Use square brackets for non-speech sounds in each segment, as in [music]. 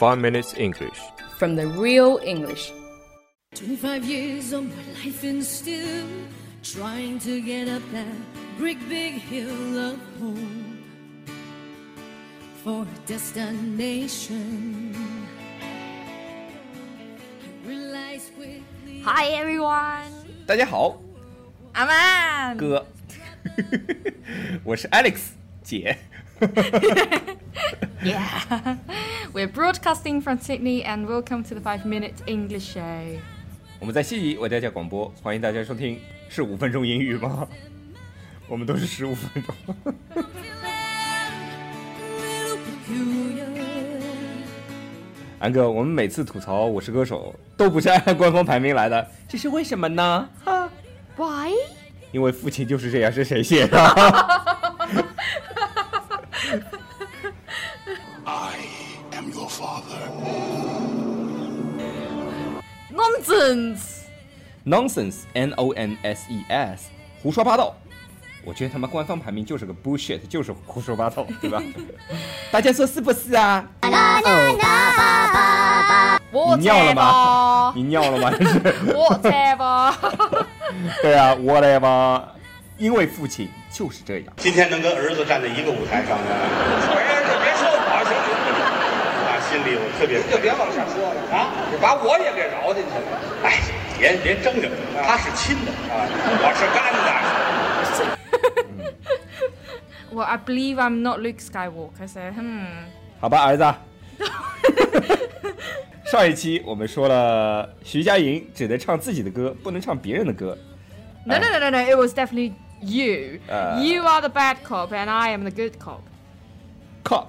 5 Minutes English. From the real English. 25 years of my life in still, trying to get up that brick big hill of home for a destination. Hi everyone，大家好，阿曼哥，我是 [laughs] Alex 姐。yeah. We're broadcasting from Sydney and welcome to the 5 Minute English Show. 我们在悉尼为大家广播，欢迎大家收听。是五分钟英语吗？我们都是十五分钟。安哥，我们每次吐槽《我是歌手》都不是按官方排名来的，这是为什么呢？哈，Why？因为父亲就是这样，是谁写的？Nonsense, nonsense, N O N S E S，胡说八道。我觉得他们官方排名就是个 bullshit，就是胡说八道，对吧？[laughs] 大家说是不是啊？你尿了吗？你尿了吗？这是 w h a 对啊，v e r 因为父亲就是这样。今天能跟儿子站在一个舞台上呢？[laughs] 特别就别往下说了啊！把我也给饶进去了。哎，别别争着，他是亲的啊，我是干的。我 I believe I'm not Luke Skywalker. So, 嗯，好吧，儿子。上一期我们说了，徐佳莹只能唱自己的歌，不能唱别人的歌。No, no, no, no, no. It was definitely you. You are the bad cop, and I am the good cop. Cop.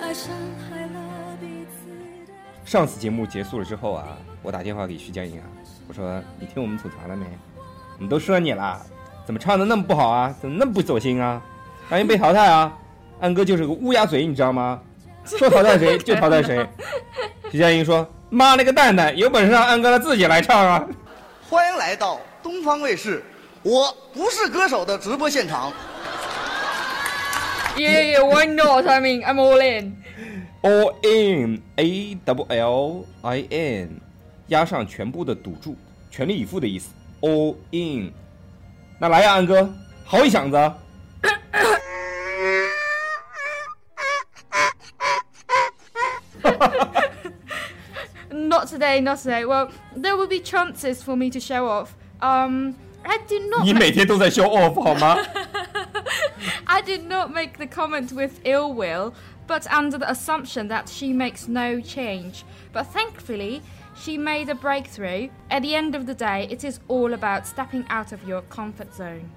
爱了、上次节目结束了之后啊，我打电话给徐佳莹啊，我说你听我们吐槽了没？我们都说你了，怎么唱的那么不好啊？怎么那么不走心啊？欢迎被淘汰啊？安哥就是个乌鸦嘴，你知道吗？说淘汰谁就淘汰谁。[laughs] 徐佳莹说：“妈了个蛋蛋，有本事让安哥他自己来唱啊！”欢迎来到东方卫视《我不是歌手》的直播现场。yeah, why not? I mean, I'm all in. All in, A W L I [laughs] Not today, not today. Well, there will be chances for me to show off. Um, I do not. 你每天都在 show off 好吗？did not make the comment with ill will, but under the assumption that she makes no change. But thankfully, she made a breakthrough. At the end of the day, it is all about stepping out of your comfort zone.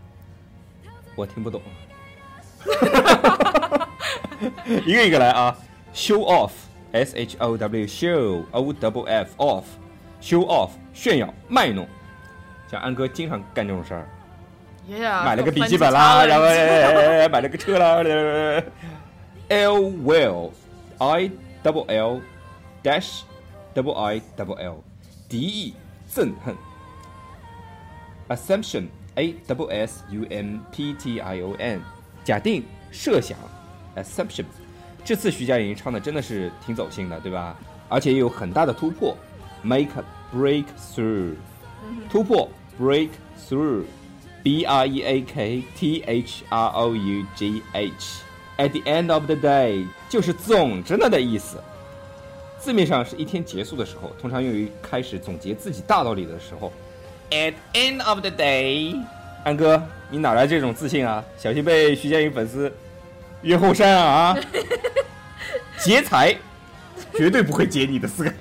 [laughs] Show off s h o w show o w f off show off 炫耀卖弄，像安哥经常干这种事儿。买了个笔记本啦，然后买了个车啦。L will I double L dash double I double L d 恨恨。Assumption a double s u M p t i o n 假定设想 assumption。这次徐佳莹唱的真的是挺走心的，对吧？而且也有很大的突破，make breakthrough 突破 breakthrough。B R E A K T H R O U G H。At the end of the day 就是总着呢的意思，字面上是一天结束的时候，通常用于开始总结自己大道理的时候。At end of the day，安哥，你哪来这种自信啊？小心被徐佳莹粉丝约后山啊！啊，[laughs] 劫财，绝对不会劫你的四个。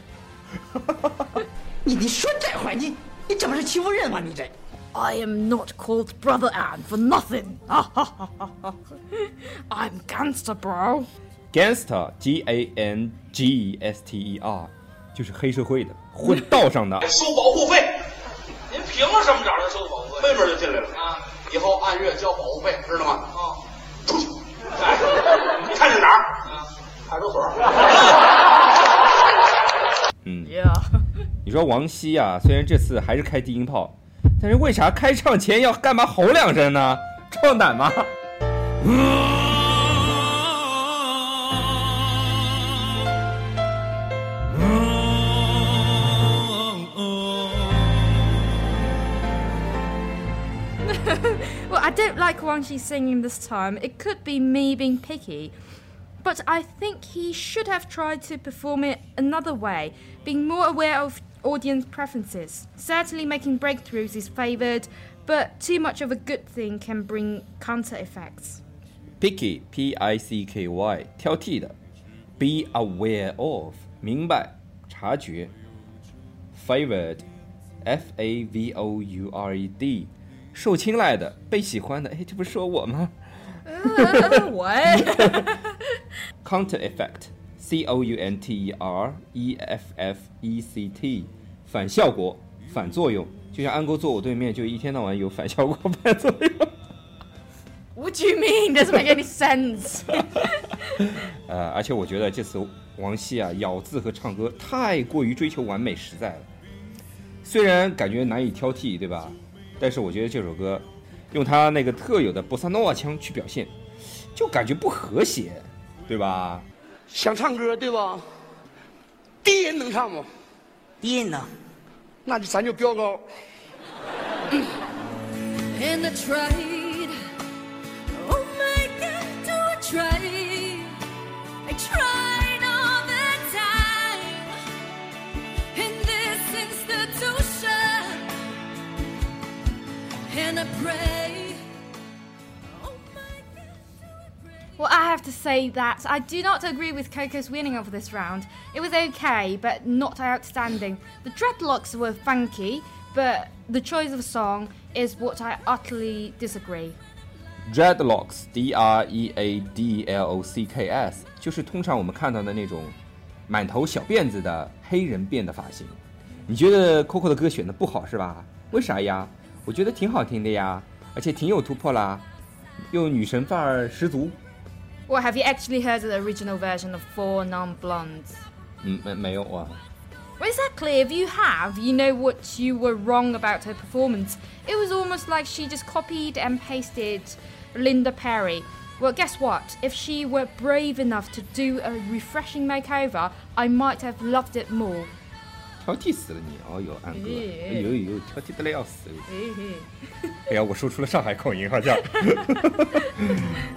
[laughs] 你你说这话，你你这不是欺负人吗？你这。I am not called Brother Ann for nothing. [laughs] I'm gangster, bro. Gangster, G-A-N-G-E-S-T-E-R，就是黑社会的，混道上的，[laughs] 收保护费。您凭什么找人收保护费？妹妹就进来了。啊，以后按月交保护费，知道吗？啊，出去。你看着哪儿？派出所。[laughs] 嗯，你说王希啊，虽然这次还是开低音炮。[laughs] I do don't like Wang singing this time. It could be me being picky, but I think he should have tried to perform it another way, being more aware of audience preferences. Certainly, making breakthroughs is favoured, but too much of a good thing can bring counter effects. Picky, pick Be aware of，明白，察觉。Favored, [laughs] Counter effect。Counter effect 反效果、反作用，就像安哥坐我对面，就一天到晚有反效果、反作用。What you mean? Doesn't make any sense. 呃，而且我觉得这次王希啊，咬字和唱歌太过于追求完美、实在了。虽然感觉难以挑剔，对吧？但是我觉得这首歌用他那个特有的波萨诺瓦腔去表现，就感觉不和谐，对吧？想唱歌对吧？低音能唱不？低音能，那就咱就飙高。Well, I have to say that I do not agree with Coco's winning of this round. It was okay, but not outstanding. The dreadlocks were funky, but the choice of song is what I utterly disagree. Dreadlocks, D-R-E-A-D-L-O-C-K-S，就是通常我们看到的那种满头小辫子的黑人辫的发型。你觉得 Coco 的歌选的不好是吧？为啥呀？我觉得挺好听的呀，而且挺有突破啦，又女神范儿十足。or have you actually heard the original version of Four Non Blondes? Well, exactly. If you have, you know what you were wrong about her performance. It was almost like she just copied and pasted Linda Perry. Well, guess what? If she were brave enough to do a refreshing makeover, I might have loved it more. [laughs] [laughs]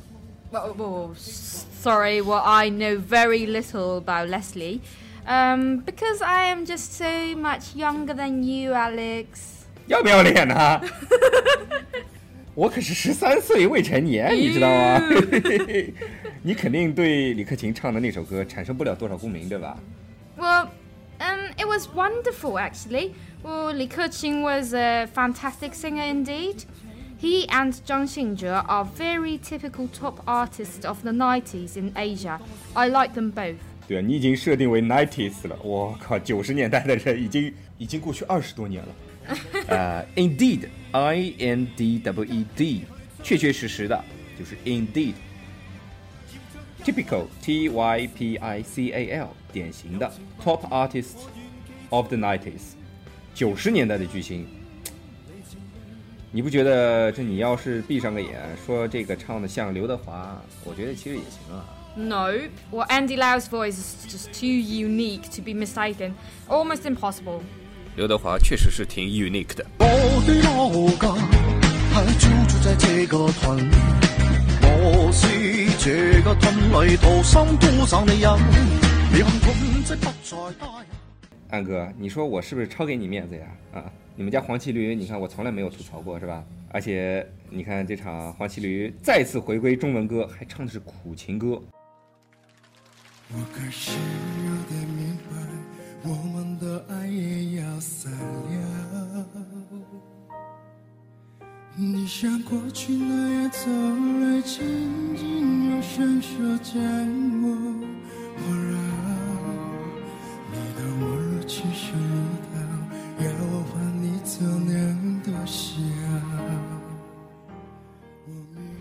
well, well, sorry, well, I know very little about Leslie. Um, because I am just so much younger than you, Alex. 要不要脸呐、啊？我可是十三岁未成年，你知道吗？你肯定对李克勤唱的那首歌产生不了多少共鸣，对吧？Well, [laughs] um, it was wonderful actually. Well, Li Keqing was a fantastic singer indeed. He and Zhang Xingzhe are very typical top artists of the 90s in Asia. I like them both. 对啊，你已经设定为 90s 了，我靠，九十年代的人已经已经过去二十多年了。呃、uh,，indeed，i [laughs] n d w e d，确确实实的，就是 indeed。typical，t y p i c a l，典型的 top artists of the 90s，九十年代的巨星。你不觉得这？你要是闭上个眼，说这个唱的像刘德华，我觉得其实也行啊。No，well, Andy Lau's voice is just too unique to be mistaken，almost impossible。刘德华确实是挺 unique 的。我我的的老家还住在在这这个个屯，是里土土生长人，不安哥，你说我是不是超给你面子呀？啊，你们家黄旗驴，你看我从来没有吐槽过，是吧？而且你看这场黄旗驴再次回归中文歌，还唱的是苦情歌。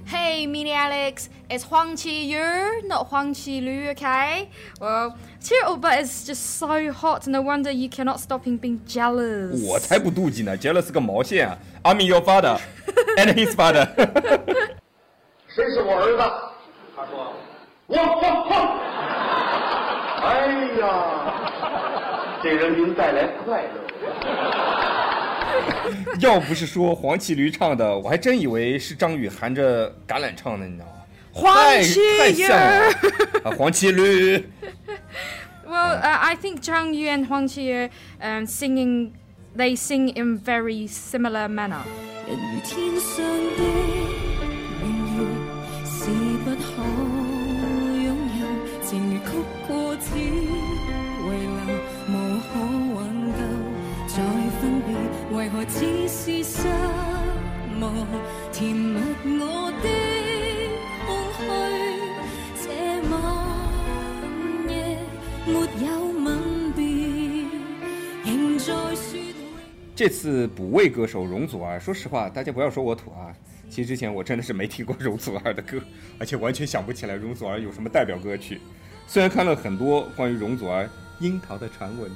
Hey, Mini Alex, it's Huang Qi Yu, not Huang Qi Lu, okay? Well, Cheer Uba is just so hot, no wonder you cannot stop him being jealous. 我才不妒忌呢 jealous I 个毛线啊！I'm your father [laughs] and his father. [laughs] 谁是我儿子？他说我我我。哎呀！给人民带来快乐。要不是说黄绮驴唱的，我还真以为是张宇含着橄榄唱的，你知道吗？黄绮驴黄绮驴。Well, I think Zhang Yu and Huang Qiye, um, singing, they sing in very similar manner. 没我的这次补位歌手容祖儿，说实话，大家不要说我土啊。其实之前我真的是没听过容祖儿的歌，而且完全想不起来容祖儿有什么代表歌曲。虽然看了很多关于容祖儿《樱桃》的传闻。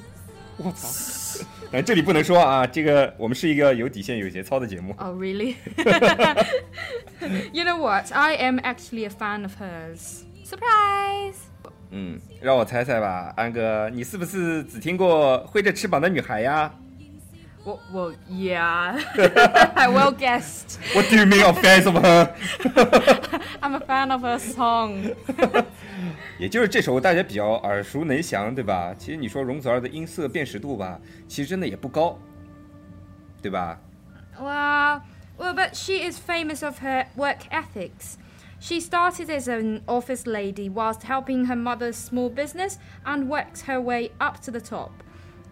我操！[laughs] 哎，这里不能说啊，这个我们是一个有底线、有节操的节目。Oh really? [laughs] You know what? I am actually a fan of hers. Surprise! 嗯，让我猜猜吧，安哥，你是不是只听过《挥着翅膀的女孩》呀？Well, well yeah. I [laughs] [laughs] well guessed. What do you mean I'm fans of her? [laughs] I'm a fan of her song. 也就是这首大家比较耳熟能详，对吧？其实你说容祖儿的音色辨识度吧，其实真的也不高，对吧？Well, well, but she is famous of her work ethics. She started as an office lady whilst helping her mother's small business and worked her way up to the top.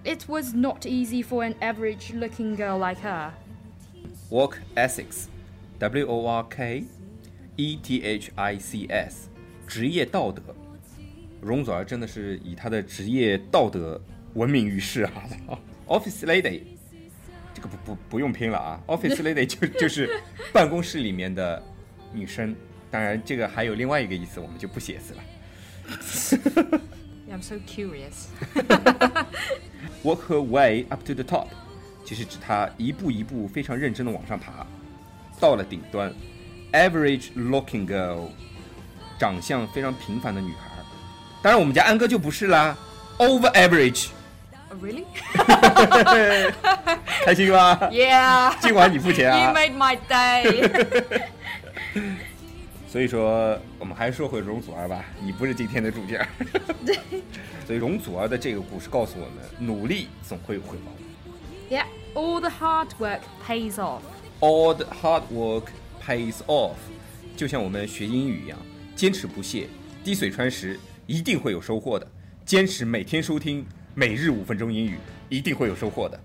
It was not easy for an average looking girl like her. Walk ethics, W O R K E T H I C S，职业道德。容祖儿真的是以她的职业道德闻名于世啊！Office [laughs] lady，这个不不不用拼了啊！Office [laughs] lady 就就是办公室里面的女生，当然这个还有另外一个意思，我们就不写字了。so curious. [laughs] Walk her way up to the top，其实指她一步一步非常认真的往上爬，到了顶端。Average-looking girl，长相非常平凡的女孩。当然，我们家安哥就不是啦，over average。Really？开心吗？Yeah。今晚你付钱啊？You [laughs] [laughs] made my day。所以说，我们还是说回容祖儿吧。你不是今天的主角。对。所以，容祖儿的这个故事告诉我们，努力总会有回报。Yeah, all the hard work pays off. All the hard work pays off. 就像我们学英语一样，坚持不懈，滴水穿石，一定会有收获的。坚持每天收听，每日五分钟英语，一定会有收获的。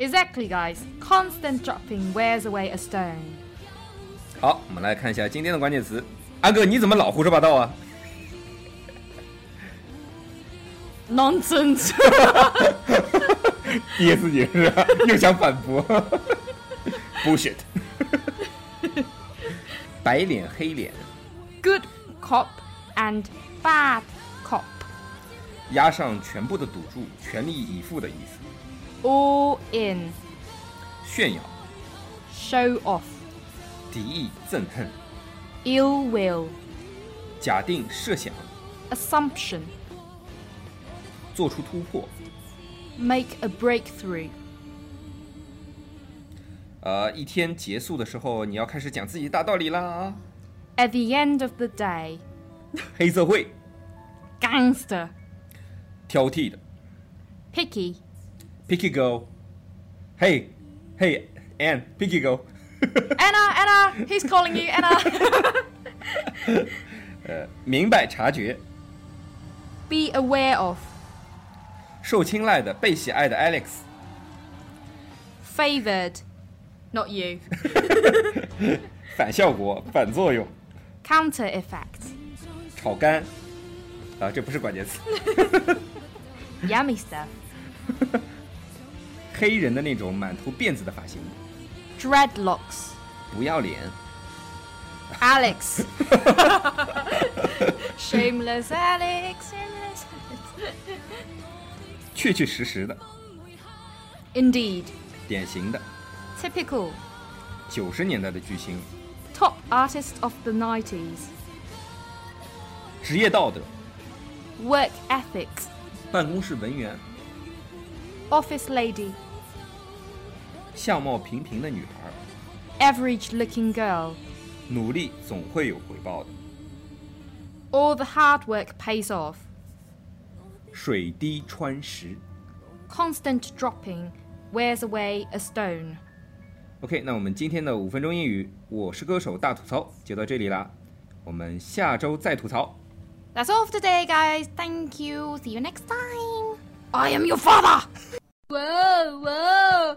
Exactly, guys. Constant dropping wears away a stone. 好，我们来看一下今天的关键词。阿哥，你怎么老胡说八道啊？Nonsense！噎死你，[laughs] 是吧？又想反驳？Bullshit！白脸黑脸。Good cop and bad cop。压上全部的赌注，全力以赴的意思。All in。炫耀。Show off。敌意、憎恨；ill will，假定、设想；assumption，做出突破；make a breakthrough。呃，一天结束的时候，你要开始讲自己大道理啦啊！At the end of the day，黑社会；gangster，挑剔的；picky，picky [laughs] picky girl。[laughs] Anna Anna he's calling you Anna [laughs] 呃，明白察觉。Be aware of 受青睐的、被喜爱的 Alex。Favored, not you [laughs] 反效果、反作用。Counter effect 炒干。啊，这不是关键词。Yummy stuff 黑人的那种满头辫子的发型。dreadlocks. 不要脸。Alex. [laughs] [laughs] shameless Alex. Shameless Alex. 确确实实的。Indeed. 典型的。Typical. Top artist of the 90s. Work ethics. Office lady. 相貌平平的女孩。Average-looking girl。努力总会有回报的。All the hard work pays off。水滴穿石。Constant dropping wears away a stone。OK，那我们今天的五分钟英语，我是歌手大吐槽就到这里啦，我们下周再吐槽。That's all for today, guys. Thank you. See you next time. I am your father. Whoa, whoa.